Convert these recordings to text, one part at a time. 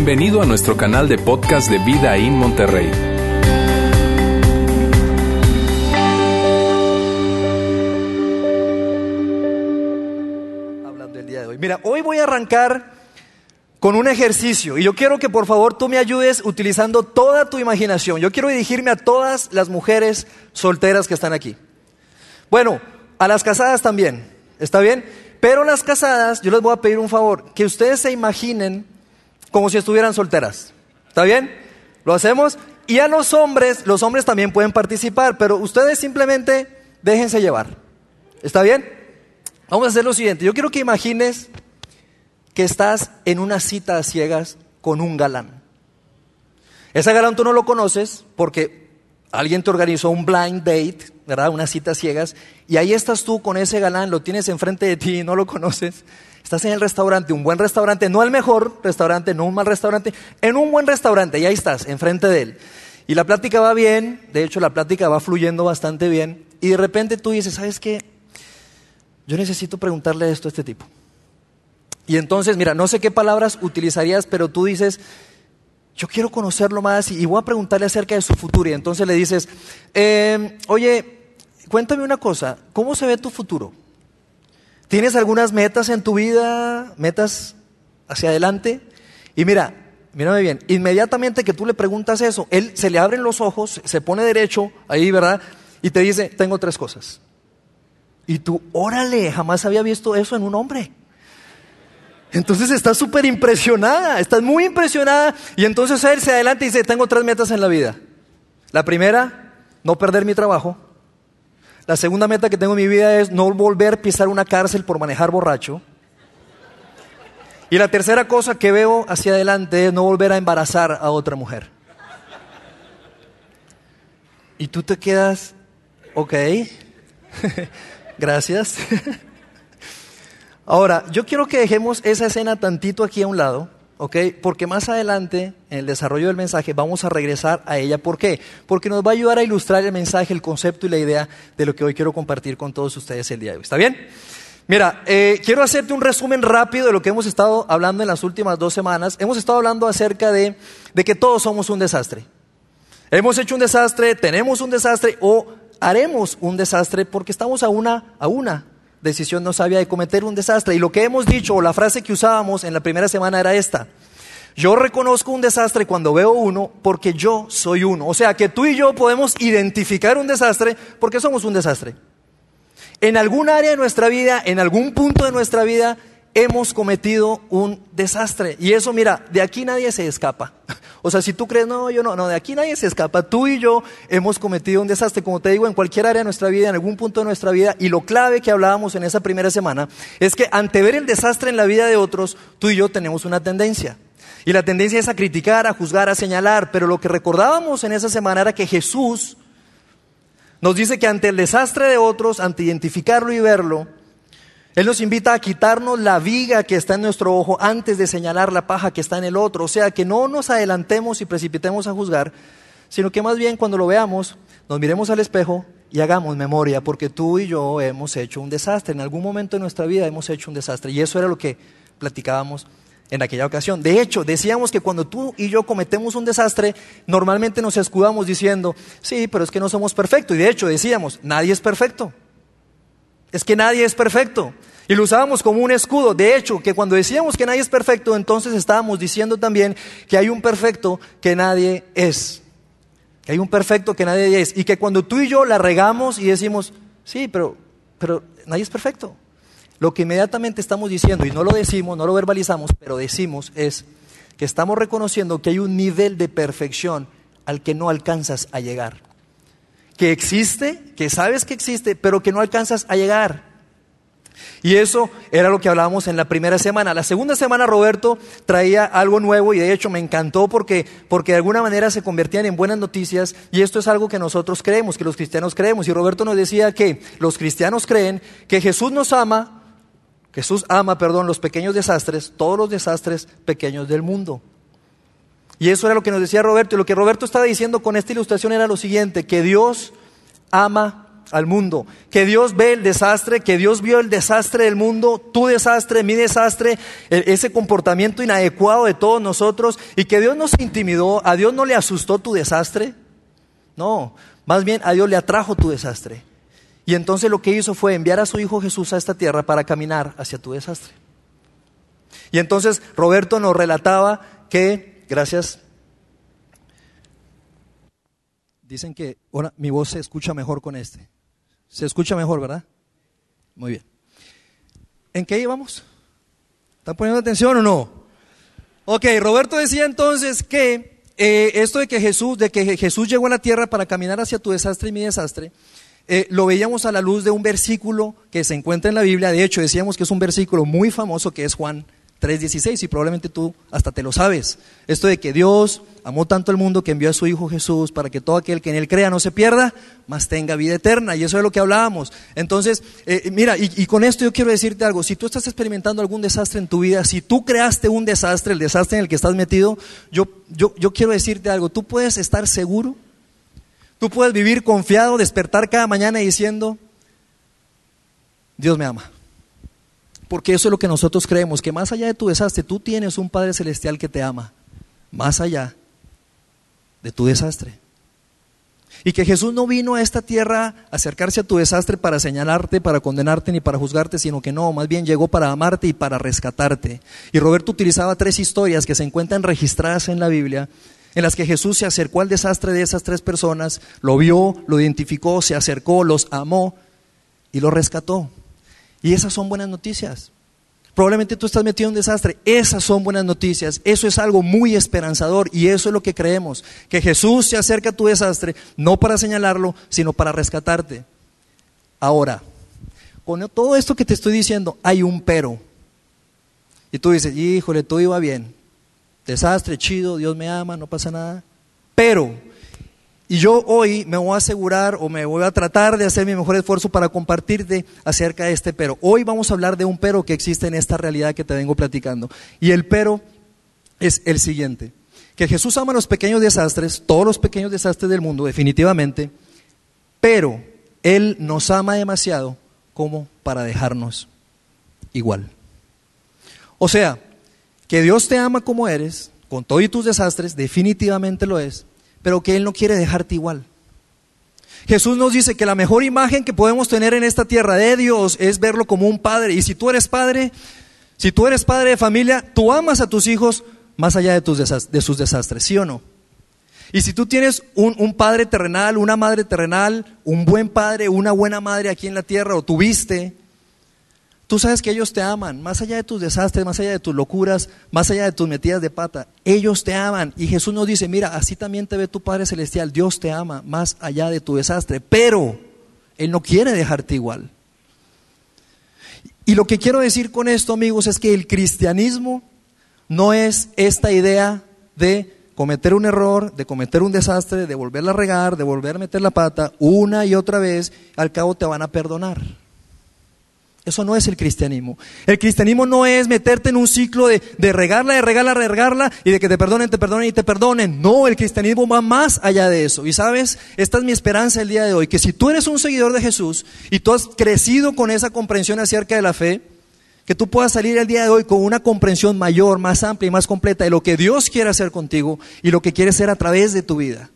Bienvenido a nuestro canal de podcast de Vida en Monterrey. Hablando del día de hoy. Mira, hoy voy a arrancar con un ejercicio y yo quiero que por favor tú me ayudes utilizando toda tu imaginación. Yo quiero dirigirme a todas las mujeres solteras que están aquí. Bueno, a las casadas también, ¿está bien? Pero las casadas, yo les voy a pedir un favor, que ustedes se imaginen como si estuvieran solteras. ¿Está bien? ¿Lo hacemos? Y a los hombres, los hombres también pueden participar, pero ustedes simplemente déjense llevar. ¿Está bien? Vamos a hacer lo siguiente. Yo quiero que imagines que estás en una cita a ciegas con un galán. Ese galán tú no lo conoces porque alguien te organizó un blind date, ¿verdad? Una cita a ciegas, y ahí estás tú con ese galán, lo tienes enfrente de ti y no lo conoces. Estás en el restaurante, un buen restaurante, no el mejor restaurante, no un mal restaurante, en un buen restaurante, y ahí estás, enfrente de él. Y la plática va bien, de hecho la plática va fluyendo bastante bien, y de repente tú dices, ¿sabes qué? Yo necesito preguntarle esto a este tipo. Y entonces, mira, no sé qué palabras utilizarías, pero tú dices, yo quiero conocerlo más y, voy a preguntarle acerca de su futuro. Y entonces le dices, eh, oye, cuéntame una cosa, ¿cómo se ve tu futuro? ¿Tienes algunas metas en tu vida, metas hacia adelante? Y mira, mírame bien, inmediatamente que tú le preguntas eso, él se le abren los ojos, se pone derecho ahí, ¿verdad? Y te dice, tengo tres cosas. Y tú, órale, jamás había visto eso en un hombre. Entonces estás súper impresionada, estás muy impresionada. Y entonces él se adelanta y dice, tengo tres metas en la vida. La primera, no perder mi trabajo. La segunda meta que tengo en mi vida es no volver a pisar una cárcel por manejar borracho. Y la tercera cosa que veo hacia adelante es no volver a embarazar a otra mujer. Y tú te quedas, ok, gracias. Ahora, yo quiero que dejemos esa escena tantito aquí a un lado, ¿ok? Porque más adelante, en el desarrollo del mensaje, vamos a regresar a ella. ¿Por qué? Porque nos va a ayudar a ilustrar el mensaje, el concepto y la idea de lo que hoy quiero compartir con todos ustedes el día de hoy. ¿Está bien? Mira, eh, quiero hacerte un resumen rápido de lo que hemos estado hablando en las últimas dos semanas. Hemos estado hablando acerca de, de que todos somos un desastre. Hemos hecho un desastre, tenemos un desastre o haremos un desastre porque estamos a una, a una decisión no sabia de cometer un desastre. Y lo que hemos dicho, o la frase que usábamos en la primera semana era esta. Yo reconozco un desastre cuando veo uno porque yo soy uno. O sea que tú y yo podemos identificar un desastre porque somos un desastre. En algún área de nuestra vida, en algún punto de nuestra vida, hemos cometido un desastre. Y eso, mira, de aquí nadie se escapa. O sea, si tú crees, no, yo no, no, de aquí nadie se escapa. Tú y yo hemos cometido un desastre, como te digo, en cualquier área de nuestra vida, en algún punto de nuestra vida. Y lo clave que hablábamos en esa primera semana es que ante ver el desastre en la vida de otros, tú y yo tenemos una tendencia. Y la tendencia es a criticar, a juzgar, a señalar. Pero lo que recordábamos en esa semana era que Jesús nos dice que ante el desastre de otros, ante identificarlo y verlo, él nos invita a quitarnos la viga que está en nuestro ojo antes de señalar la paja que está en el otro. O sea, que no nos adelantemos y precipitemos a juzgar, sino que más bien cuando lo veamos, nos miremos al espejo y hagamos memoria, porque tú y yo hemos hecho un desastre. En algún momento de nuestra vida hemos hecho un desastre. Y eso era lo que platicábamos en aquella ocasión. De hecho, decíamos que cuando tú y yo cometemos un desastre, normalmente nos escudamos diciendo, sí, pero es que no somos perfectos. Y de hecho decíamos, nadie es perfecto. Es que nadie es perfecto. Y lo usábamos como un escudo. De hecho, que cuando decíamos que nadie es perfecto, entonces estábamos diciendo también que hay un perfecto que nadie es. Que hay un perfecto que nadie es. Y que cuando tú y yo la regamos y decimos, sí, pero, pero nadie es perfecto. Lo que inmediatamente estamos diciendo, y no lo decimos, no lo verbalizamos, pero decimos es que estamos reconociendo que hay un nivel de perfección al que no alcanzas a llegar que existe, que sabes que existe, pero que no alcanzas a llegar. Y eso era lo que hablábamos en la primera semana. La segunda semana Roberto traía algo nuevo y de hecho me encantó porque, porque de alguna manera se convertían en buenas noticias y esto es algo que nosotros creemos, que los cristianos creemos. Y Roberto nos decía que los cristianos creen que Jesús nos ama, Jesús ama, perdón, los pequeños desastres, todos los desastres pequeños del mundo. Y eso era lo que nos decía Roberto. Y lo que Roberto estaba diciendo con esta ilustración era lo siguiente, que Dios ama al mundo, que Dios ve el desastre, que Dios vio el desastre del mundo, tu desastre, mi desastre, e, ese comportamiento inadecuado de todos nosotros y que Dios nos intimidó, a Dios no le asustó tu desastre, no, más bien a Dios le atrajo tu desastre. Y entonces lo que hizo fue enviar a su Hijo Jesús a esta tierra para caminar hacia tu desastre. Y entonces Roberto nos relataba que, gracias, dicen que ahora mi voz se escucha mejor con este. Se escucha mejor, ¿verdad? Muy bien. ¿En qué íbamos? ¿Están poniendo atención o no? Ok, Roberto decía entonces que eh, esto de que Jesús, de que Jesús llegó a la tierra para caminar hacia tu desastre y mi desastre, eh, lo veíamos a la luz de un versículo que se encuentra en la Biblia. De hecho, decíamos que es un versículo muy famoso que es Juan 3.16 y probablemente tú hasta te lo sabes. Esto de que Dios amó tanto al mundo que envió a su Hijo Jesús para que todo aquel que en Él crea no se pierda, mas tenga vida eterna. Y eso es lo que hablábamos. Entonces, eh, mira, y, con esto yo quiero decirte algo. Si tú estás experimentando algún desastre en tu vida, si tú creaste un desastre, el desastre en el que estás metido, yo, yo, yo quiero decirte algo. Tú puedes estar seguro, tú puedes vivir confiado, despertar cada mañana diciendo, Dios me ama. Porque eso es lo que nosotros creemos, que más allá de tu desastre, tú tienes un Padre Celestial que te ama, más allá de tu desastre. Y que Jesús no vino a esta tierra a acercarse a tu desastre para señalarte, para condenarte ni para juzgarte, sino que no, más bien llegó para amarte y para rescatarte. Y Roberto utilizaba tres historias que se encuentran registradas en la Biblia, en las que Jesús se acercó al desastre de esas tres personas, lo vio, lo identificó, se acercó, los amó y lo rescató. Y esas son buenas noticias. Probablemente tú estás metido en un desastre. Esas son buenas noticias. Eso es algo muy esperanzador y eso es lo que creemos. Que Jesús se acerca a tu desastre no para señalarlo, sino para rescatarte. Ahora, con todo esto que te estoy diciendo, hay un pero. Y tú dices, híjole, todo iba bien. Desastre, chido, Dios me ama, no pasa nada. Pero y yo hoy me voy a asegurar o me voy a tratar de hacer mi mejor esfuerzo para compartirte acerca de este pero. Hoy vamos a hablar de un pero que existe en esta realidad que te vengo platicando. Y el pero es el siguiente. Que Jesús ama los pequeños desastres, todos los pequeños desastres del mundo, definitivamente, pero Él nos ama demasiado como para dejarnos igual. O sea, que Dios te ama como eres, con todos tus desastres, definitivamente lo es, pero que Él no quiere dejarte igual. Jesús nos dice que la mejor imagen que podemos tener en esta tierra de Dios es verlo como un padre. Y si tú eres padre, si tú eres padre de familia, tú amas a tus hijos más allá de, tus sus desastres, ¿sí o no? Y si tú tienes un, un, padre terrenal, una madre terrenal, un buen padre, una buena madre aquí en la tierra, o tuviste, Tú sabes que ellos te aman, más allá de tus desastres, más allá de tus locuras, más allá de tus metidas de pata. Ellos te aman. Y Jesús nos dice, mira, así también te ve tu Padre Celestial. Dios te ama más allá de tu desastre. Pero Él no quiere dejarte igual. Y lo que quiero decir con esto, amigos, es que el cristianismo no es esta idea de cometer un error, de cometer un desastre, de volverla a regar, de volver a meter la pata una y otra vez, al cabo te van a perdonar. Eso no es el cristianismo. El cristianismo no es meterte en un ciclo de, regarla, de regarla, de regarla y de que te perdonen, te perdonen y te perdonen. No, el cristianismo va más allá de eso. Y sabes, esta es mi esperanza el día de hoy, que si tú eres un seguidor de Jesús y tú has crecido con esa comprensión acerca de la fe, que tú puedas salir el día de hoy con una comprensión mayor, más amplia y más completa de lo que Dios quiere hacer contigo y lo que quiere hacer a través de tu vida.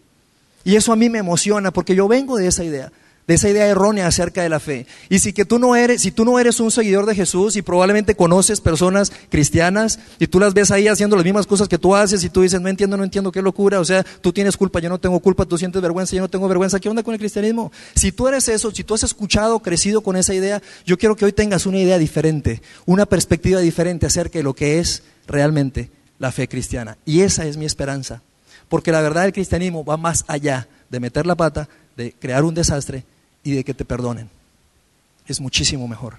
Y eso a mí me emociona porque yo vengo de esa idea de esa idea errónea acerca de la fe. Y si que tú no eres, si tú no eres un seguidor de Jesús y probablemente conoces personas cristianas y tú las ves ahí haciendo las mismas cosas que tú haces y tú dices, no entiendo, no entiendo qué locura, o sea, tú tienes culpa, yo no tengo culpa, tú sientes vergüenza, yo no tengo vergüenza, ¿qué onda con el cristianismo? Si tú eres eso, si tú has escuchado, crecido con esa idea, yo quiero que hoy tengas una idea diferente, una perspectiva diferente acerca de lo que es realmente la fe cristiana. Y esa es mi esperanza, porque la verdad del cristianismo va más allá de meter la pata, de crear un desastre y de que te perdonen. Es muchísimo mejor.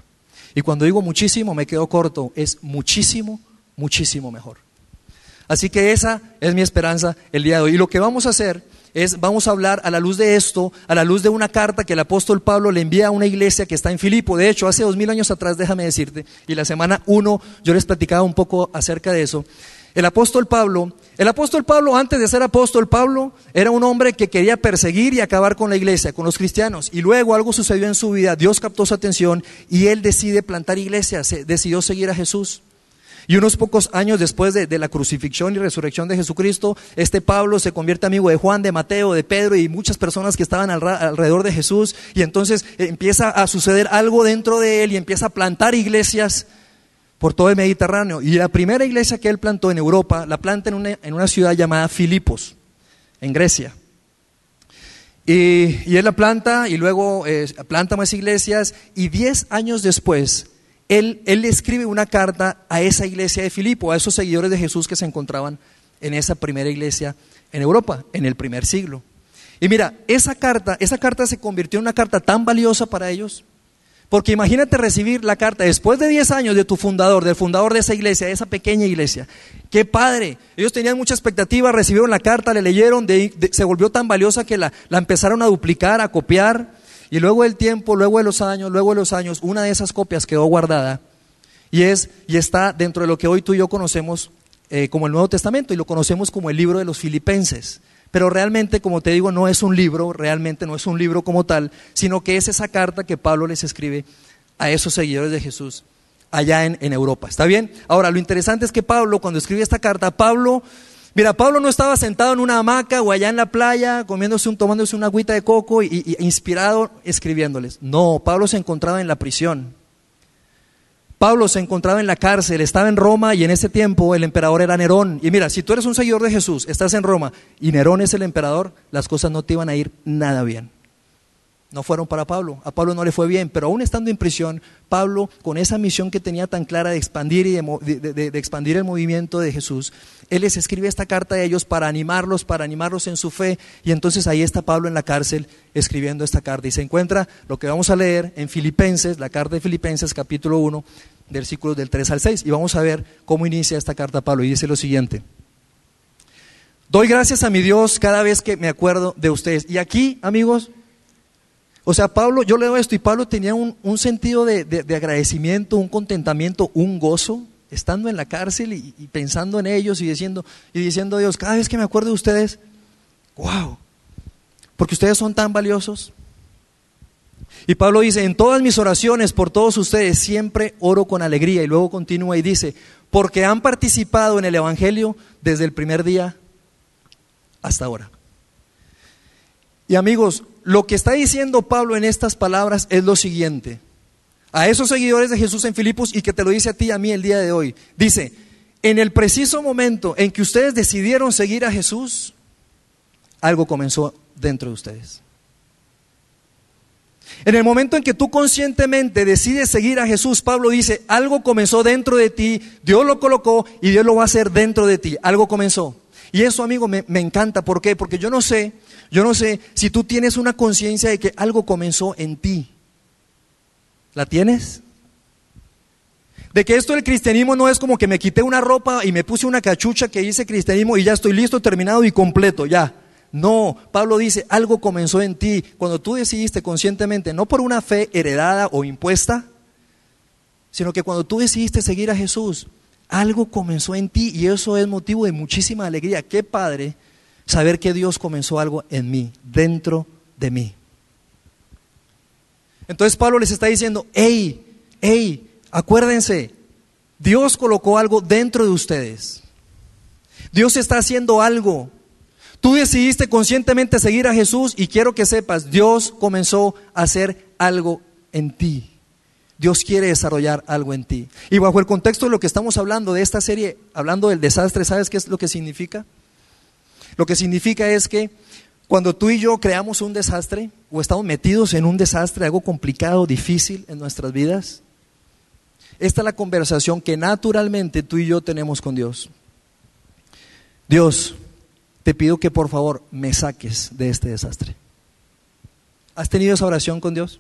Y cuando digo muchísimo, me quedo corto, es muchísimo, muchísimo mejor. Así que esa es mi esperanza el día de hoy. Y lo que vamos a hacer es, vamos a hablar a la luz de esto, a la luz de una carta que el apóstol Pablo le envía a una iglesia que está en Filipo. De hecho, hace dos mil años atrás, déjame decirte, y la semana uno yo les platicaba un poco acerca de eso. El apóstol Pablo, el apóstol Pablo antes de ser apóstol Pablo era un hombre que quería perseguir y acabar con la iglesia, con los cristianos. Y luego algo sucedió en su vida, Dios captó su atención y él decide plantar iglesias, decidió seguir a Jesús. Y unos pocos años después de, la crucifixión y resurrección de Jesucristo, este Pablo se convierte amigo de Juan, de Mateo, de Pedro y muchas personas que estaban alrededor de Jesús. Y entonces empieza a suceder algo dentro de él y empieza a plantar iglesias por todo el Mediterráneo. Y la primera iglesia que él plantó en Europa, la planta en una, en una ciudad llamada Filipos, en Grecia. Y, él la planta y luego eh, planta más iglesias y diez años después él, le escribe una carta a esa iglesia de Filipo, a esos seguidores de Jesús que se encontraban en esa primera iglesia en Europa, en el primer siglo. Y mira, esa carta, esa carta se convirtió en una carta tan valiosa para ellos, porque imagínate recibir la carta después de 10 años de tu fundador, del fundador de esa iglesia, de esa pequeña iglesia. ¡Qué padre! Ellos tenían mucha expectativa, recibieron la carta, le leyeron, se volvió tan valiosa que la, la empezaron a duplicar, a copiar. Y luego del tiempo, luego de los años, luego de los años, una de esas copias quedó guardada y es y está dentro de lo que hoy tú y yo conocemos eh, como el Nuevo Testamento y lo conocemos como el libro de los Filipenses. Pero realmente, como te digo, no es un libro, realmente no es un libro como tal, sino que es esa carta que Pablo les escribe a esos seguidores de Jesús allá en, en Europa. ¿Está bien? Ahora, lo interesante es que Pablo, cuando escribe esta carta, Pablo Mira, Pablo no estaba sentado en una hamaca o allá en la playa comiéndose un, tomándose una agüita de coco y, inspirado escribiéndoles. No, Pablo se encontraba en la prisión. Pablo se encontraba en la cárcel, estaba en Roma y en ese tiempo el emperador era Nerón. Y mira, si tú eres un seguidor de Jesús, estás en Roma y Nerón es el emperador, las cosas no te iban a ir nada bien no fueron para Pablo. A Pablo no le fue bien, pero aún estando en prisión, Pablo, con esa misión que tenía tan clara de expandir, y de, expandir el movimiento de Jesús, él les escribe esta carta a ellos para animarlos, para animarlos en su fe. Y entonces ahí está Pablo en la cárcel escribiendo esta carta. Y se encuentra lo que vamos a leer en Filipenses, la carta de Filipenses capítulo 1, versículos del 3 al 6. Y vamos a ver cómo inicia esta carta Pablo. Y dice lo siguiente. Doy gracias a mi Dios cada vez que me acuerdo de ustedes. Y aquí, amigos, o sea, Pablo, yo leo esto y Pablo tenía un, sentido de, agradecimiento, un contentamiento, un gozo, estando en la cárcel y, pensando en ellos y diciendo, y diciendo a Dios, cada vez que me acuerdo de ustedes, wow, porque ustedes son tan valiosos. Y Pablo dice, en todas mis oraciones por todos ustedes siempre oro con alegría. Y luego continúa y dice, porque han participado en el Evangelio desde el primer día hasta ahora. Y amigos, lo que está diciendo Pablo en estas palabras es lo siguiente. A esos seguidores de Jesús en Filipos y que te lo dice a ti y a mí el día de hoy. Dice, en el preciso momento en que ustedes decidieron seguir a Jesús, algo comenzó dentro de ustedes. En el momento en que tú conscientemente decides seguir a Jesús, Pablo dice, algo comenzó dentro de ti, Dios lo colocó y Dios lo va a hacer dentro de ti. Algo comenzó. Y eso, amigo, me, me encanta. ¿Por qué? Porque yo no sé yo no sé si tú tienes una conciencia de que algo comenzó en ti. ¿La tienes? De que esto del cristianismo no es como que me quité una ropa y me puse una cachucha que dice cristianismo y ya estoy listo, terminado y completo, ya. No, Pablo dice, algo comenzó en ti cuando tú decidiste conscientemente, no por una fe heredada o impuesta, sino que cuando tú decidiste seguir a Jesús, algo comenzó en ti y eso es motivo de muchísima alegría. Qué padre Saber que Dios comenzó algo en mí, dentro de mí. Entonces Pablo les está diciendo, hey, hey, acuérdense, Dios colocó algo dentro de ustedes. Dios está haciendo algo. Tú decidiste conscientemente seguir a Jesús y quiero que sepas, Dios comenzó a hacer algo en ti. Dios quiere desarrollar algo en ti. Y bajo el contexto de lo que estamos hablando de esta serie, hablando del desastre, ¿sabes qué es lo que significa? Lo que significa es que cuando tú y yo creamos un desastre o estamos metidos en un desastre, algo complicado, difícil en nuestras vidas, esta es la conversación que naturalmente tú y yo tenemos con Dios. Dios, te pido que por favor me saques de este desastre. ¿Has tenido esa oración con Dios?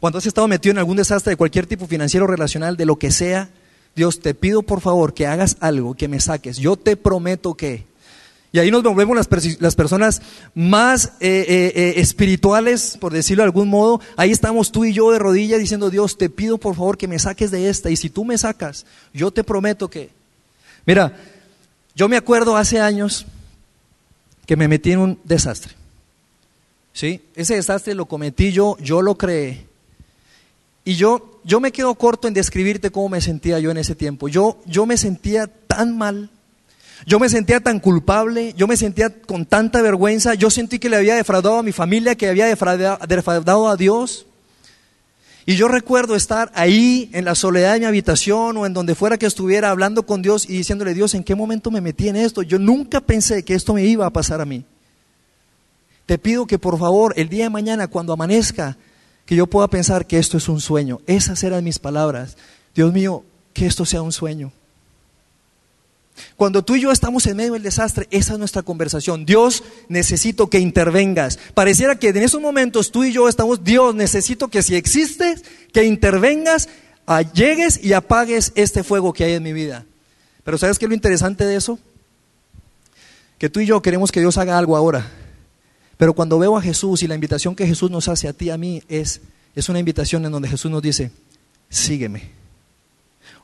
Cuando has estado metido en algún desastre de cualquier tipo financiero, relacional, de lo que sea, Dios, te pido por favor que hagas algo, que me saques. Yo te prometo que. Y ahí nos volvemos las, personas más eh, eh, eh, espirituales, por decirlo de algún modo. Ahí estamos tú y yo de rodillas diciendo, Dios, te pido por favor que me saques de esta. Y si tú me sacas, yo te prometo que... Mira, yo me acuerdo hace años que me metí en un desastre. ¿Sí? Ese desastre lo cometí yo, yo lo creé. Y yo, yo me quedo corto en describirte cómo me sentía yo en ese tiempo. Yo, yo me sentía tan mal, yo me sentía tan culpable, yo me sentía con tanta vergüenza, yo sentí que le había defraudado a mi familia, que había defraudado a Dios. Y yo recuerdo estar ahí en la soledad de mi habitación o en donde fuera que estuviera hablando con Dios y diciéndole, Dios, ¿en qué momento me metí en esto? Yo nunca pensé que esto me iba a pasar a mí. Te pido que por favor el día de mañana cuando amanezca que yo pueda pensar que esto es un sueño. Esas eran mis palabras. Dios mío, que esto sea un sueño. Cuando tú y yo estamos en medio del desastre, esa es nuestra conversación. Dios, necesito que intervengas. Pareciera que en esos momentos tú y yo estamos, Dios, necesito que si existes, que intervengas, llegues y apagues este fuego que hay en mi vida. Pero ¿sabes qué es lo interesante de eso? Que tú y yo queremos que Dios haga algo ahora. Pero cuando veo a Jesús y la invitación que Jesús nos hace a ti, a mí, es, es una invitación en donde Jesús nos dice, sígueme.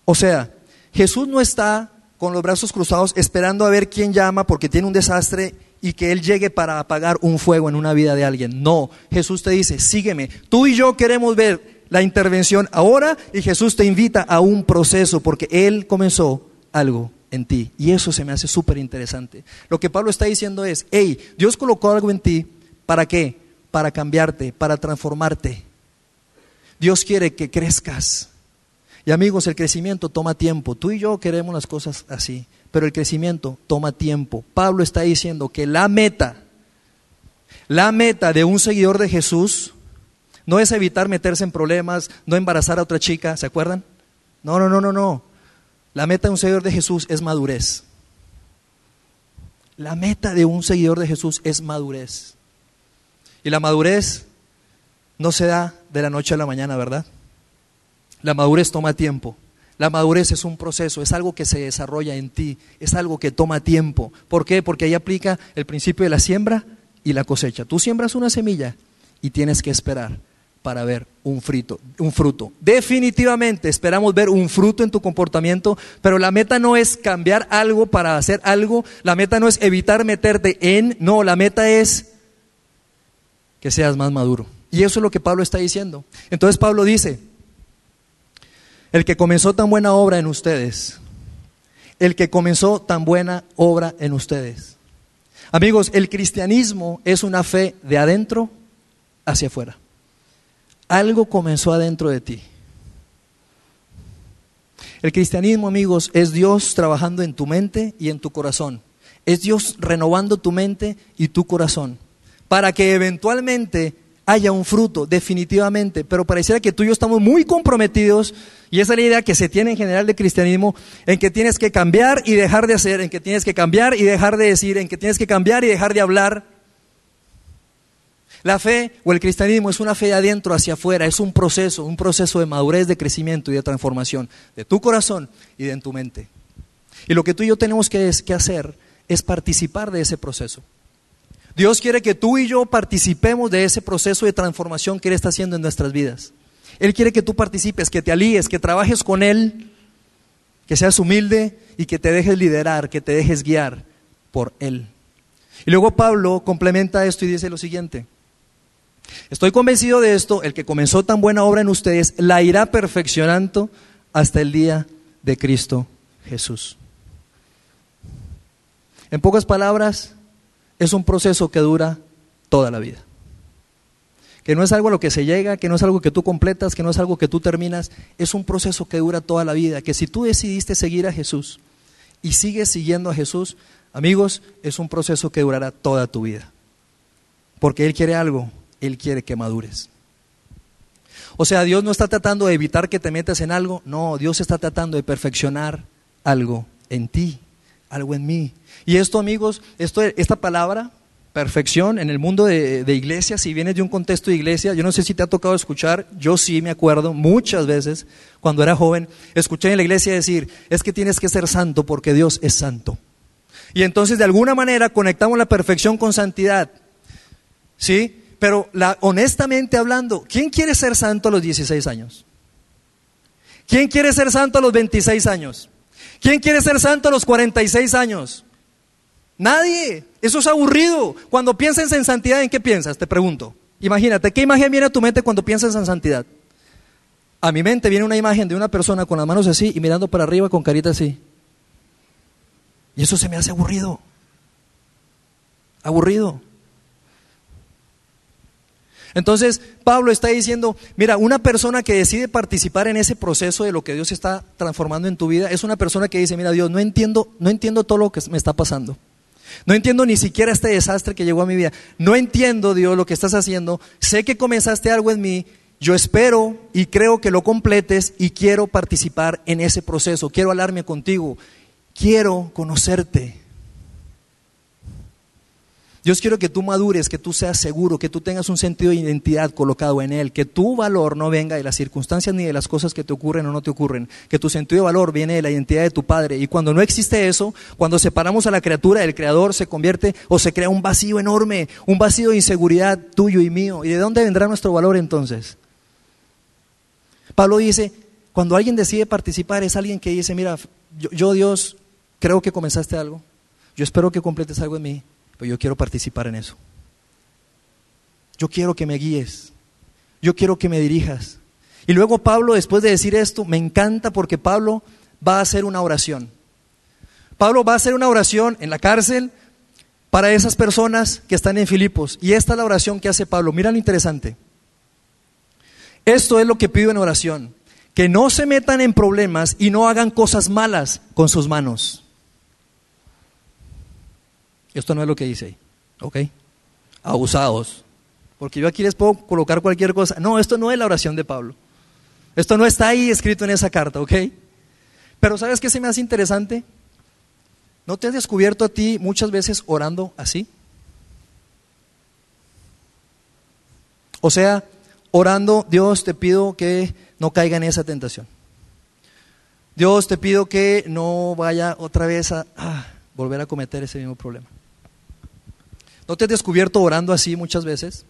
O sea, Jesús no está con los brazos cruzados esperando a ver quién llama porque tiene un desastre y que Él llegue para apagar un fuego en una vida de alguien. No, Jesús te dice, sígueme. Tú y yo queremos ver la intervención ahora y Jesús te invita a un proceso porque Él comenzó algo en ti. Y eso se me hace súper interesante. Lo que Pablo está diciendo es, hey, Dios colocó algo en ti, ¿para qué? Para cambiarte, para transformarte. Dios quiere que crezcas. Y amigos, el crecimiento toma tiempo. Tú y yo queremos las cosas así, pero el crecimiento toma tiempo. Pablo está diciendo que la meta, la meta de un seguidor de Jesús no es evitar meterse en problemas, no embarazar a otra chica, ¿se acuerdan? No, no, no, no, no. La meta de un seguidor de Jesús es madurez. La meta de un seguidor de Jesús es madurez. Y la madurez no se da de la noche a la mañana, ¿verdad? La madurez toma tiempo. La madurez es un proceso, es algo que se desarrolla en ti, es algo que toma tiempo. ¿Por qué? Porque ahí aplica el principio de la siembra y la cosecha. Tú siembras una semilla y tienes que esperar para ver un, un fruto. Definitivamente esperamos ver un fruto en tu comportamiento, pero la meta no es cambiar algo para hacer algo, la meta no es evitar meterte en, no, la meta es que seas más maduro. Y eso es lo que Pablo está diciendo. Entonces Pablo dice, el que comenzó tan buena obra en ustedes, el que comenzó tan buena obra en ustedes. Amigos, el cristianismo es una fe de adentro hacia afuera algo comenzó adentro de ti. El cristianismo, amigos, es Dios trabajando en tu mente y en tu corazón. Es Dios renovando tu mente y tu corazón para que eventualmente haya un fruto, definitivamente. Pero pareciera que tú y yo estamos muy comprometidos, y esa es la idea que se tiene en general de cristianismo, en que tienes que cambiar y dejar de hacer, en que tienes que cambiar y dejar de decir, en que tienes que cambiar y dejar de hablar. La fe o el cristianismo es una fe de adentro hacia afuera, es un proceso, un proceso de madurez, de crecimiento y de transformación de tu corazón y de tu mente. Y lo que tú y yo tenemos que, que hacer es participar de ese proceso. Dios quiere que tú y yo participemos de ese proceso de transformación que Él está haciendo en nuestras vidas. Él quiere que tú participes, que te alíes, que trabajes con Él, que seas humilde y que te dejes liderar, que te dejes guiar por Él. Y luego Pablo complementa esto y dice lo siguiente. Estoy convencido de esto, el que comenzó tan buena obra en ustedes la irá perfeccionando hasta el día de Cristo Jesús. En pocas palabras, es un proceso que dura toda la vida. Que no es algo a lo que se llega, que no es algo que tú completas, que no es algo que tú terminas, es un proceso que dura toda la vida. Que si tú decidiste seguir a Jesús y sigues siguiendo a Jesús, amigos, es un proceso que durará toda tu vida. Porque Él quiere algo él quiere que madures. O sea, Dios no está tratando de evitar que te metas en algo, no, Dios está tratando de perfeccionar algo en ti, algo en mí. Y esto, amigos, esto, esta palabra perfección en el mundo de, de, iglesia, si vienes de un contexto de iglesia, yo no sé si te ha tocado escuchar, yo sí me acuerdo muchas veces cuando era joven, escuché en la iglesia decir, es que tienes que ser santo porque Dios es santo. Y entonces de alguna manera conectamos la perfección con santidad. ¿Sí? Pero la, honestamente hablando, ¿quién quiere ser santo a los 16 años? ¿Quién quiere ser santo a los 26 años? ¿Quién quiere ser santo a los 46 años? Nadie. Eso es aburrido. Cuando piensas en santidad, ¿en qué piensas? Te pregunto. Imagínate, ¿qué imagen viene a tu mente cuando piensas en santidad? A mi mente viene una imagen de una persona con las manos así y mirando para arriba con carita así. Y eso se me hace aburrido. Aburrido. Entonces, Pablo está diciendo, mira, una persona que decide participar en ese proceso de lo que Dios está transformando en tu vida, es una persona que dice, mira, Dios, no entiendo, no entiendo todo lo que me está pasando. No entiendo ni siquiera este desastre que llegó a mi vida. No entiendo, Dios, lo que estás haciendo. Sé que comenzaste algo en mí. Yo espero y creo que lo completes y quiero participar en ese proceso. Quiero hablarme contigo. Quiero conocerte. Dios quiero que tú madures, que tú seas seguro, que tú tengas un sentido de identidad colocado en Él, que tu valor no venga de las circunstancias ni de las cosas que te ocurren o no te ocurren, que tu sentido de valor viene de la identidad de tu Padre. Y cuando no existe eso, cuando separamos a la criatura del Creador, se convierte o se crea un vacío enorme, un vacío de inseguridad tuyo y mío. ¿Y de dónde vendrá nuestro valor entonces? Pablo dice, cuando alguien decide participar es alguien que dice, mira, yo, yo Dios creo que comenzaste algo, yo espero que completes algo en mí yo quiero participar en eso. Yo quiero que me guíes. Yo quiero que me dirijas. Y luego Pablo, después de decir esto, me encanta porque Pablo va a hacer una oración. Pablo va a hacer una oración en la cárcel para esas personas que están en Filipos. Y esta es la oración que hace Pablo. Mira lo interesante. Esto es lo que pido en oración. Que no se metan en problemas y no hagan cosas malas con sus manos. Esto no es lo que dice ahí, ¿ok? Abusados. Porque yo aquí les puedo colocar cualquier cosa. No, esto no es la oración de Pablo. Esto no está ahí escrito en esa carta, ¿ok? Pero ¿sabes qué se me hace interesante? ¿No te has descubierto a ti muchas veces orando así? O sea, orando, Dios te pido que no caiga en esa tentación. Dios te pido que no vaya otra vez a ah, volver a cometer ese mismo problema. ¿No te has descubierto orando así muchas veces?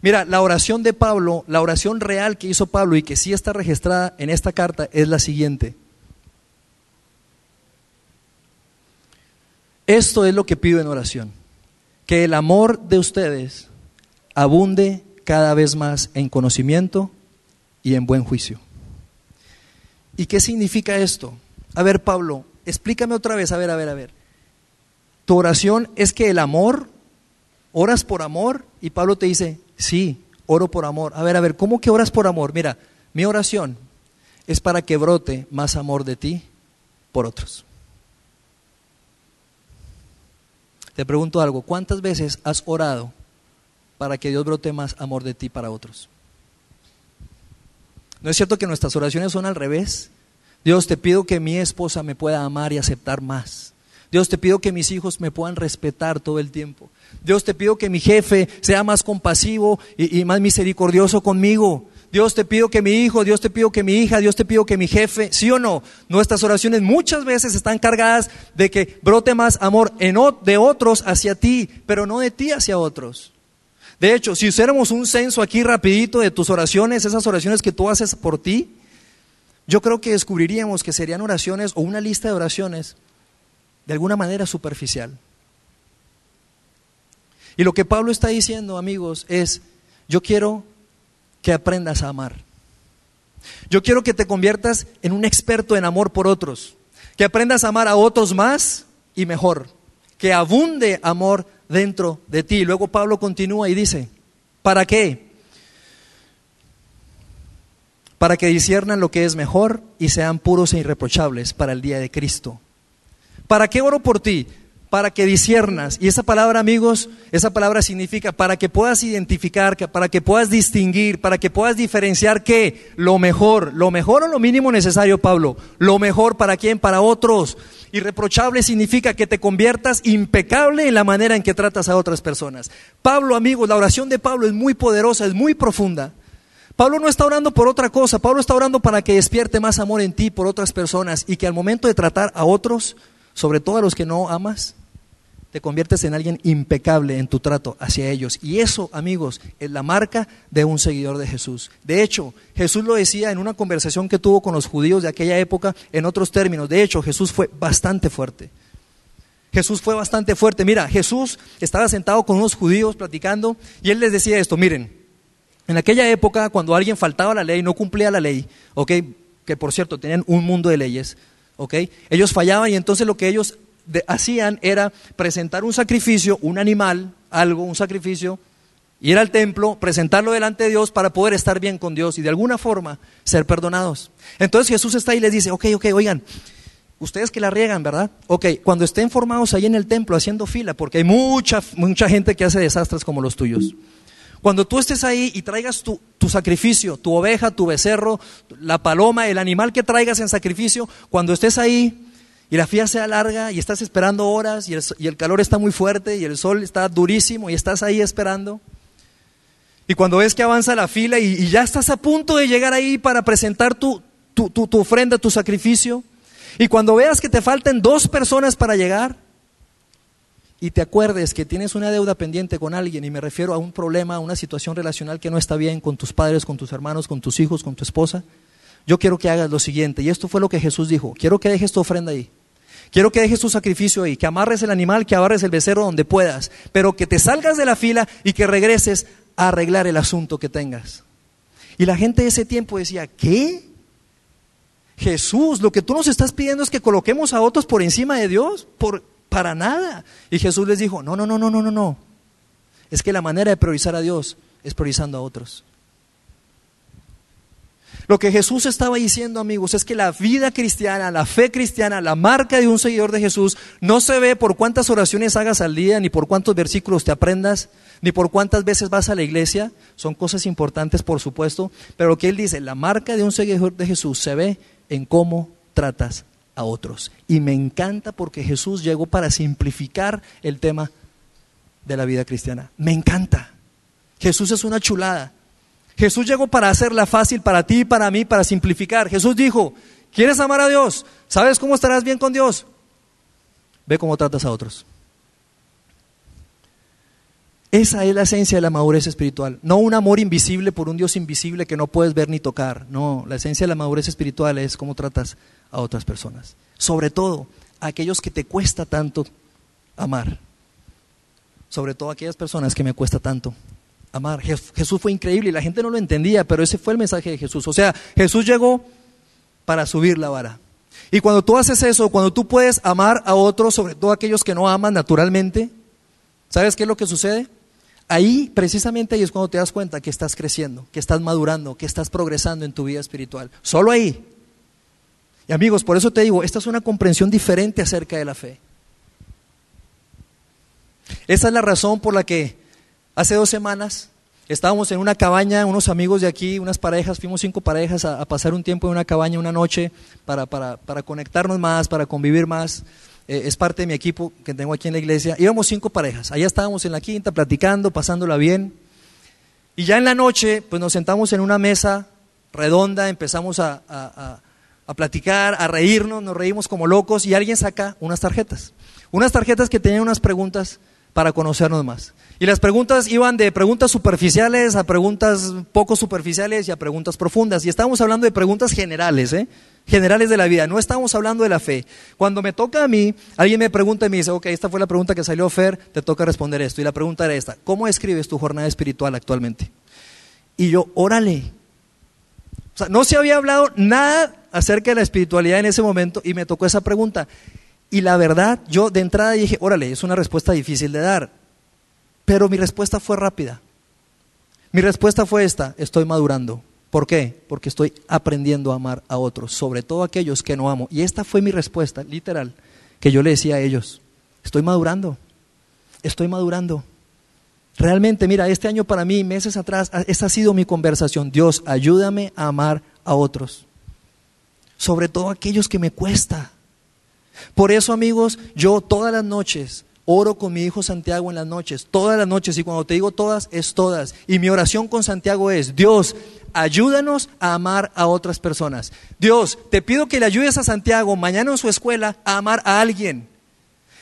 Mira, la oración de Pablo, la oración real que hizo Pablo y que sí está registrada en esta carta es la siguiente. Esto es lo que pido en oración, que el amor de ustedes abunde cada vez más en conocimiento y en buen juicio. ¿Y qué significa esto? A ver, Pablo, explícame otra vez, a ver, a ver, a ver. Tu oración es que el amor, oras por amor, y Pablo te dice, sí, oro por amor. A ver, a ver, ¿cómo que oras por amor? Mira, mi oración es para que brote más amor de ti por otros. Te pregunto algo, ¿cuántas veces has orado para que Dios brote más amor de ti para otros? ¿No es cierto que nuestras oraciones son al revés? Dios, te pido que mi esposa me pueda amar y aceptar más. Dios, te pido que mis hijos me puedan respetar todo el tiempo. Dios, te pido que mi jefe sea más compasivo y, más misericordioso conmigo. Dios, te pido que mi hijo, Dios, te pido que mi hija, Dios, te pido que mi jefe, sí o no. Nuestras oraciones muchas veces están cargadas de que brote más amor de otros hacia ti, pero no de ti hacia otros. De hecho, si hiciéramos un censo aquí rapidito de tus oraciones, esas oraciones que tú haces por ti, yo creo que descubriríamos que serían oraciones o una lista de oraciones de alguna manera superficial. Y lo que Pablo está diciendo, amigos, es, yo quiero que aprendas a amar. Yo quiero que te conviertas en un experto en amor por otros, que aprendas a amar a otros más y mejor, que abunde amor dentro de ti. Luego Pablo continúa y dice, ¿para qué? Para que disiernan lo que es mejor y sean puros e irreprochables para el día de Cristo. ¿Para qué oro por ti? para que disiernas. Y esa palabra, amigos, esa palabra significa para que puedas identificar, para que puedas distinguir, para que puedas diferenciar qué, lo mejor, lo mejor o lo mínimo necesario, Pablo. Lo mejor para quién, para otros. Irreprochable significa que te conviertas impecable en la manera en que tratas a otras personas. Pablo, amigos, la oración de Pablo es muy poderosa, es muy profunda. Pablo no está orando por otra cosa, Pablo está orando para que despierte más amor en ti por otras personas y que al momento de tratar a otros, sobre todo a los que no amas, te conviertes en alguien impecable en tu trato hacia ellos. Y eso, amigos, es la marca de un seguidor de Jesús. De hecho, Jesús lo decía en una conversación que tuvo con los judíos de aquella época en otros términos. De hecho, Jesús fue bastante fuerte. Jesús fue bastante fuerte. Mira, Jesús estaba sentado con unos judíos platicando y él les decía esto, miren, en aquella época cuando alguien faltaba la ley, no cumplía la ley, ¿ok? Que por cierto tenían un mundo de leyes, ¿ok? Ellos fallaban y entonces lo que ellos hacían era presentar un sacrificio, un animal, algo, un sacrificio, ir al templo, presentarlo delante de Dios para poder estar bien con Dios y de alguna forma ser perdonados. Entonces Jesús está ahí y les dice, ok, ok, oigan, ustedes que la riegan, ¿verdad? Ok, cuando estén formados ahí en el templo haciendo fila, porque hay mucha, mucha gente que hace desastres como los tuyos. Cuando tú estés ahí y traigas tu, tu, sacrificio, tu oveja, tu becerro, la paloma, el animal que traigas en sacrificio, cuando estés ahí, y la fila sea larga y estás esperando horas y el, calor está muy fuerte y el sol está durísimo y estás ahí esperando. Y cuando ves que avanza la fila y, ya estás a punto de llegar ahí para presentar tu, tu, tu, ofrenda, tu sacrificio, y cuando veas que te faltan dos personas para llegar, y te acuerdes que tienes una deuda pendiente con alguien, y me refiero a un problema, a una situación relacional que no está bien con tus padres, con tus hermanos, con tus hijos, con tu esposa, yo quiero que hagas lo siguiente, y esto fue lo que Jesús dijo, quiero que dejes tu ofrenda ahí, quiero que dejes tu sacrificio ahí, que amarres el animal, que amarres el becerro donde puedas, pero que te salgas de la fila y que regreses a arreglar el asunto que tengas. Y la gente de ese tiempo decía, ¿qué? Jesús, lo que tú nos estás pidiendo es que coloquemos a otros por encima de Dios, por, para nada. Y Jesús les dijo, no, no, no, no, no, no, no. Es que la manera de priorizar a Dios es priorizando a otros. Lo que Jesús estaba diciendo, amigos, es que la vida cristiana, la fe cristiana, la marca de un seguidor de Jesús no se ve por cuántas oraciones hagas al día, ni por cuántos versículos te aprendas, ni por cuántas veces vas a la iglesia. Son cosas importantes, por supuesto, pero lo que él dice, la marca de un seguidor de Jesús se ve en cómo tratas a otros. Y me encanta porque Jesús llegó para simplificar el tema de la vida cristiana. Me encanta. Jesús es una chulada. Jesús llegó para hacerla fácil para ti y para mí, para simplificar. Jesús dijo, ¿quieres amar a Dios? ¿Sabes cómo estarás bien con Dios? Ve cómo tratas a otros. Esa es la esencia de la madurez espiritual. No un amor invisible por un Dios invisible que no puedes ver ni tocar. No, la esencia de la madurez espiritual es cómo tratas a otras personas. Sobre todo a aquellos que te cuesta tanto amar. Sobre todo a aquellas personas que me cuesta tanto amar. Jesús fue increíble y la gente no lo entendía, pero ese fue el mensaje de Jesús. O sea, Jesús llegó para subir la vara. Y cuando tú haces eso, cuando tú puedes amar a otros, sobre todo aquellos que no aman naturalmente, ¿sabes qué es lo que sucede? Ahí, precisamente ahí es cuando te das cuenta que estás creciendo, que estás madurando, que estás progresando en tu vida espiritual. Solo ahí. Y amigos, por eso te digo, esta es una comprensión diferente acerca de la fe. Esa es la razón por la que Hace dos semanas estábamos en una cabaña, unos amigos de aquí, unas parejas, fuimos cinco parejas a, pasar un tiempo en una cabaña una noche para, para, para conectarnos más, para convivir más. Eh, es parte de mi equipo que tengo aquí en la iglesia. Íbamos cinco parejas, allá estábamos en la quinta platicando, pasándola bien. Y ya en la noche, pues nos sentamos en una mesa redonda, empezamos a, a, a platicar, a reírnos, nos reímos como locos y alguien saca unas tarjetas. Unas tarjetas que tenían unas preguntas para conocernos más. Y las preguntas iban de preguntas superficiales a preguntas poco superficiales y a preguntas profundas. Y estábamos hablando de preguntas generales, ¿eh? generales de la vida, no estamos hablando de la fe. Cuando me toca a mí, alguien me pregunta y me dice, ok, esta fue la pregunta que salió Fer, te toca responder esto. Y la pregunta era esta, ¿cómo escribes tu jornada espiritual actualmente? Y yo, órale. O sea, no se había hablado nada acerca de la espiritualidad en ese momento y me tocó esa pregunta. Y la verdad, yo de entrada dije, órale, es una respuesta difícil de dar. Pero mi respuesta fue rápida. Mi respuesta fue esta, estoy madurando. ¿Por qué? Porque estoy aprendiendo a amar a otros, sobre todo aquellos que no amo. Y esta fue mi respuesta, literal, que yo le decía a ellos. Estoy madurando, estoy madurando. Realmente, mira, este año para mí, meses atrás, esta ha sido mi conversación. Dios, ayúdame a amar a otros. Sobre todo aquellos que me cuesta. Por eso, amigos, yo todas las noches oro con mi hijo Santiago en las noches, todas las noches, y cuando te digo todas, es todas. Y mi oración con Santiago es, Dios, ayúdanos a amar a otras personas. Dios, te pido que le ayudes a Santiago mañana en su escuela a amar a alguien.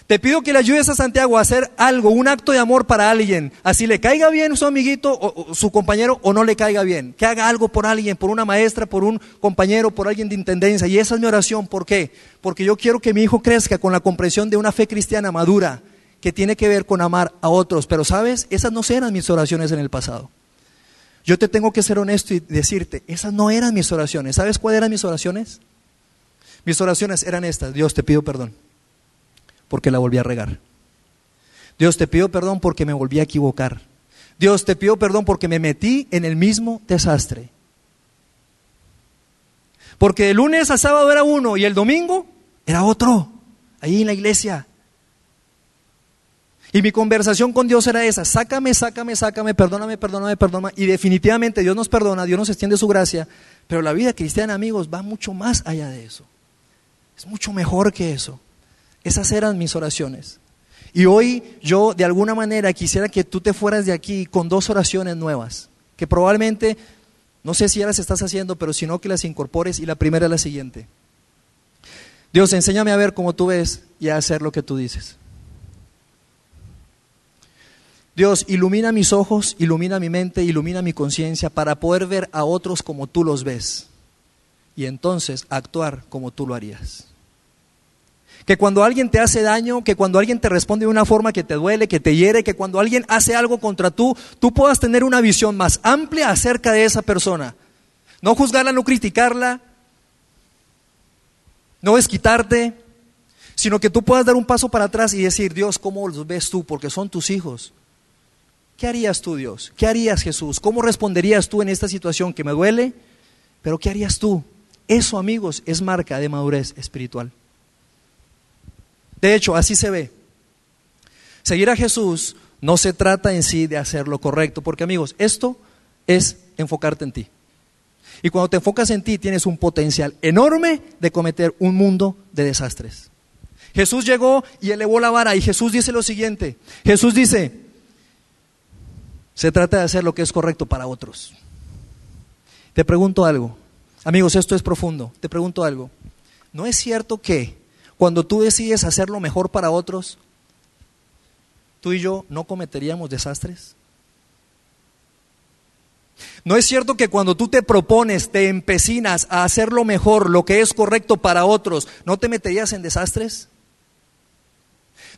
Te pido que le ayudes a Santiago a hacer algo, un acto de amor para alguien. Así le caiga bien su amiguito o, su compañero o no le caiga bien. Que haga algo por alguien, por una maestra, por un compañero, por alguien de intendencia. Y esa es mi oración. ¿Por qué? Porque yo quiero que mi hijo crezca con la comprensión de una fe cristiana madura que tiene que ver con amar a otros. Pero sabes, esas no eran mis oraciones en el pasado. Yo te tengo que ser honesto y decirte, esas no eran mis oraciones. ¿Sabes cuáles eran mis oraciones? Mis oraciones eran estas. Dios, te pido perdón porque la volví a regar. Dios, te pido perdón porque me volví a equivocar. Dios, te pido perdón porque me metí en el mismo desastre. Porque el lunes a sábado era uno y el domingo era otro, ahí en la iglesia. Y mi conversación con Dios era esa, sácame, sácame, sácame, perdóname, perdóname, perdóname. Y definitivamente Dios nos perdona, Dios nos extiende su gracia, pero la vida cristiana, amigos, va mucho más allá de eso. Es mucho mejor que eso. Esas eran mis oraciones. Y hoy yo de alguna manera quisiera que tú te fueras de aquí con dos oraciones nuevas, que probablemente, no sé si ya las estás haciendo, pero si no que las incorpores y la primera es la siguiente. Dios, enséñame a ver cómo tú ves y a hacer lo que tú dices. Dios, ilumina mis ojos, ilumina mi mente, ilumina mi conciencia para poder ver a otros como tú los ves y entonces actuar como tú lo harías. Que cuando alguien te hace daño, que cuando alguien te responde de una forma que te duele, que te hiere, que cuando alguien hace algo contra tú, tú puedas tener una visión más amplia acerca de esa persona. No juzgarla, no criticarla, no desquitarte, sino que tú puedas dar un paso para atrás y decir, Dios, ¿cómo los ves tú? Porque son tus hijos. ¿Qué harías tú, Dios? ¿Qué harías, Jesús? ¿Cómo responderías tú en esta situación que me duele? Pero ¿qué harías tú? Eso, amigos, es marca de madurez espiritual. De hecho, así se ve. Seguir a Jesús no se trata en sí de hacer lo correcto, porque amigos, esto es enfocarte en ti. Y cuando te enfocas en ti tienes un potencial enorme de cometer un mundo de desastres. Jesús llegó y elevó la vara y Jesús dice lo siguiente. Jesús dice, se trata de hacer lo que es correcto para otros. Te pregunto algo. Amigos, esto es profundo. Te pregunto algo. ¿No es cierto que cuando tú decides hacer lo mejor para otros, tú y yo no cometeríamos desastres. ¿No es cierto que cuando tú te propones, te empecinas a hacer lo mejor, lo que es correcto para otros, no te meterías en desastres?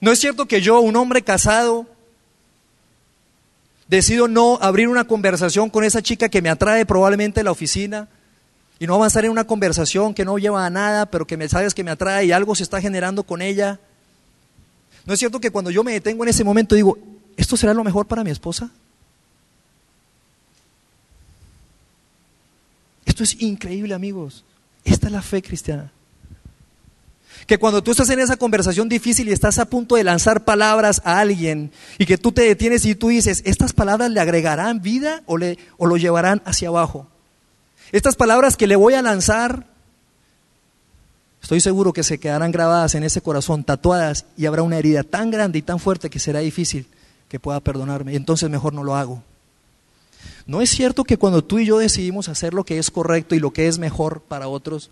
¿No es cierto que yo, un hombre casado, decido no abrir una conversación con esa chica que me atrae probablemente a la oficina? Y no avanzar en una conversación que no lleva a nada, pero que me sabes que me atrae y algo se está generando con ella. ¿No es cierto que cuando yo me detengo en ese momento digo, ¿esto será lo mejor para mi esposa? Esto es increíble, amigos. Esta es la fe cristiana. Que cuando tú estás en esa conversación difícil y estás a punto de lanzar palabras a alguien y que tú te detienes y tú dices, ¿estas palabras le agregarán vida o, le, o lo llevarán hacia abajo? Estas palabras que le voy a lanzar, estoy seguro que se quedarán grabadas en ese corazón, tatuadas, y habrá una herida tan grande y tan fuerte que será difícil que pueda perdonarme. Y entonces mejor no lo hago. ¿No es cierto que cuando tú y yo decidimos hacer lo que es correcto y lo que es mejor para otros,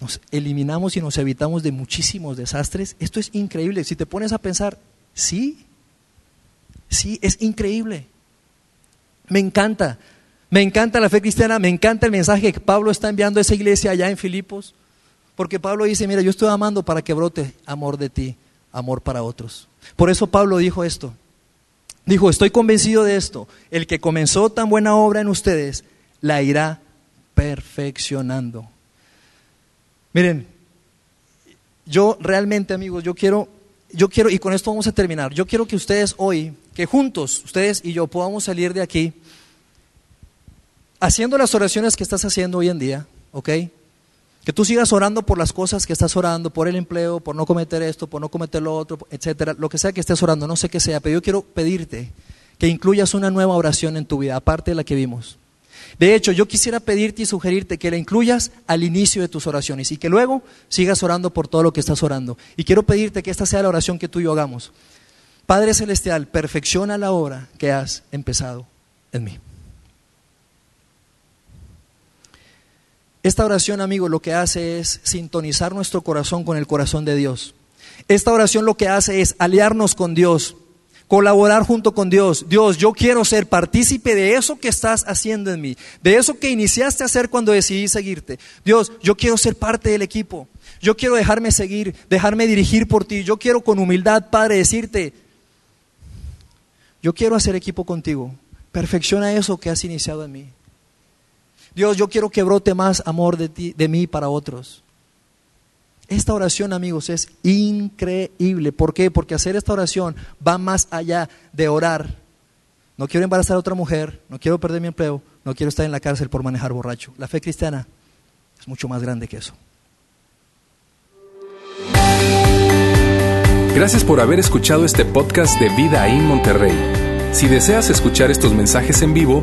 nos eliminamos y nos evitamos de muchísimos desastres? Esto es increíble. Si te pones a pensar, sí, sí, es increíble. Me encanta. Me encanta la fe cristiana, me encanta el mensaje que Pablo está enviando a esa iglesia allá en Filipos, porque Pablo dice, mira, yo estoy amando para que brote amor de ti, amor para otros. Por eso Pablo dijo esto. Dijo, estoy convencido de esto, el que comenzó tan buena obra en ustedes, la irá perfeccionando. Miren, yo realmente amigos, yo quiero, yo quiero, y con esto vamos a terminar, yo quiero que ustedes hoy, que juntos, ustedes y yo podamos salir de aquí haciendo las oraciones que estás haciendo hoy en día, ¿ok? Que tú sigas orando por las cosas que estás orando, por el empleo, por no cometer esto, por no cometer lo otro, etcétera, lo que sea que estés orando, no sé qué sea, pero yo quiero pedirte que incluyas una nueva oración en tu vida, aparte de la que vimos. De hecho, yo quisiera pedirte y sugerirte que la incluyas al inicio de tus oraciones y que luego sigas orando por todo lo que estás orando. Y quiero pedirte que esta sea la oración que tú y yo hagamos. Padre Celestial, perfecciona la obra que has empezado en mí. Esta oración, amigo, lo que hace es sintonizar nuestro corazón con el corazón de Dios. Esta oración lo que hace es aliarnos con Dios, colaborar junto con Dios. Dios, yo quiero ser partícipe de eso que estás haciendo en mí, de eso que iniciaste a hacer cuando decidí seguirte. Dios, yo quiero ser parte del equipo. Yo quiero dejarme seguir, dejarme dirigir por ti. Yo quiero con humildad, Padre, decirte, yo quiero hacer equipo contigo. Perfecciona eso que has iniciado en mí. Dios, yo quiero que brote más amor de, ti, de mí para otros. Esta oración, amigos, es increíble. ¿Por qué? Porque hacer esta oración va más allá de orar. No quiero embarazar a otra mujer, no quiero perder mi empleo, no quiero estar en la cárcel por manejar borracho. La fe cristiana es mucho más grande que eso. Gracias por haber escuchado este podcast de Vida en Monterrey. Si deseas escuchar estos mensajes en vivo,